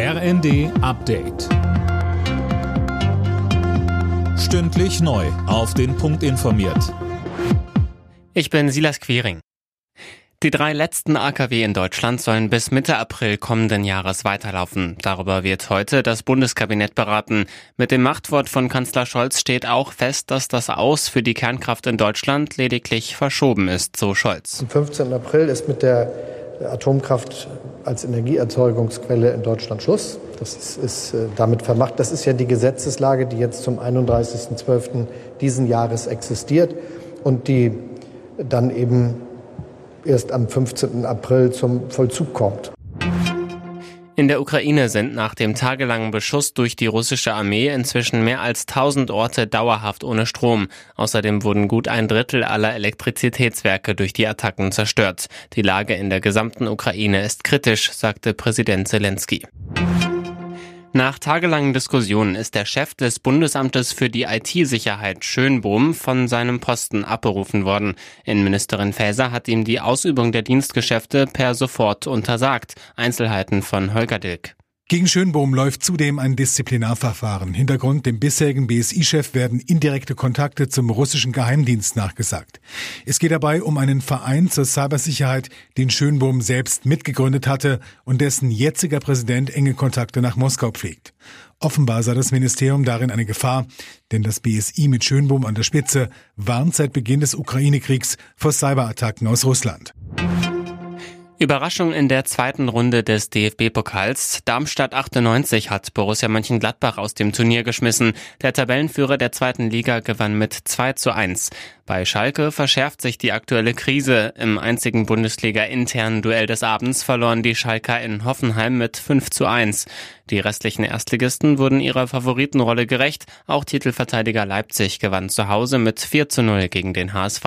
RND Update. Stündlich neu. Auf den Punkt informiert. Ich bin Silas Quiring. Die drei letzten AKW in Deutschland sollen bis Mitte April kommenden Jahres weiterlaufen. Darüber wird heute das Bundeskabinett beraten. Mit dem Machtwort von Kanzler Scholz steht auch fest, dass das Aus für die Kernkraft in Deutschland lediglich verschoben ist, so Scholz. Am 15. April ist mit der Atomkraft als Energieerzeugungsquelle in Deutschland Schluss. Das ist, ist äh, damit vermacht. Das ist ja die Gesetzeslage, die jetzt zum 31.12. diesen Jahres existiert und die dann eben erst am 15. April zum Vollzug kommt. In der Ukraine sind nach dem tagelangen Beschuss durch die russische Armee inzwischen mehr als 1000 Orte dauerhaft ohne Strom. Außerdem wurden gut ein Drittel aller Elektrizitätswerke durch die Attacken zerstört. Die Lage in der gesamten Ukraine ist kritisch, sagte Präsident Zelensky. Nach tagelangen Diskussionen ist der Chef des Bundesamtes für die IT-Sicherheit Schönbohm von seinem Posten abberufen worden. Innenministerin Faeser hat ihm die Ausübung der Dienstgeschäfte per sofort untersagt. Einzelheiten von Holger Dilk. Gegen Schönbohm läuft zudem ein Disziplinarverfahren. Hintergrund dem bisherigen BSI-Chef werden indirekte Kontakte zum russischen Geheimdienst nachgesagt. Es geht dabei um einen Verein zur Cybersicherheit, den Schönbohm selbst mitgegründet hatte und dessen jetziger Präsident enge Kontakte nach Moskau pflegt. Offenbar sah das Ministerium darin eine Gefahr, denn das BSI mit Schönbohm an der Spitze warnt seit Beginn des Ukraine-Kriegs vor Cyberattacken aus Russland. Überraschung in der zweiten Runde des DFB-Pokals. Darmstadt 98 hat Borussia Mönchengladbach aus dem Turnier geschmissen. Der Tabellenführer der zweiten Liga gewann mit 2 zu 1. Bei Schalke verschärft sich die aktuelle Krise. Im einzigen Bundesliga-internen Duell des Abends verloren die Schalker in Hoffenheim mit 5 zu 1. Die restlichen Erstligisten wurden ihrer Favoritenrolle gerecht. Auch Titelverteidiger Leipzig gewann zu Hause mit 4 zu 0 gegen den HSV.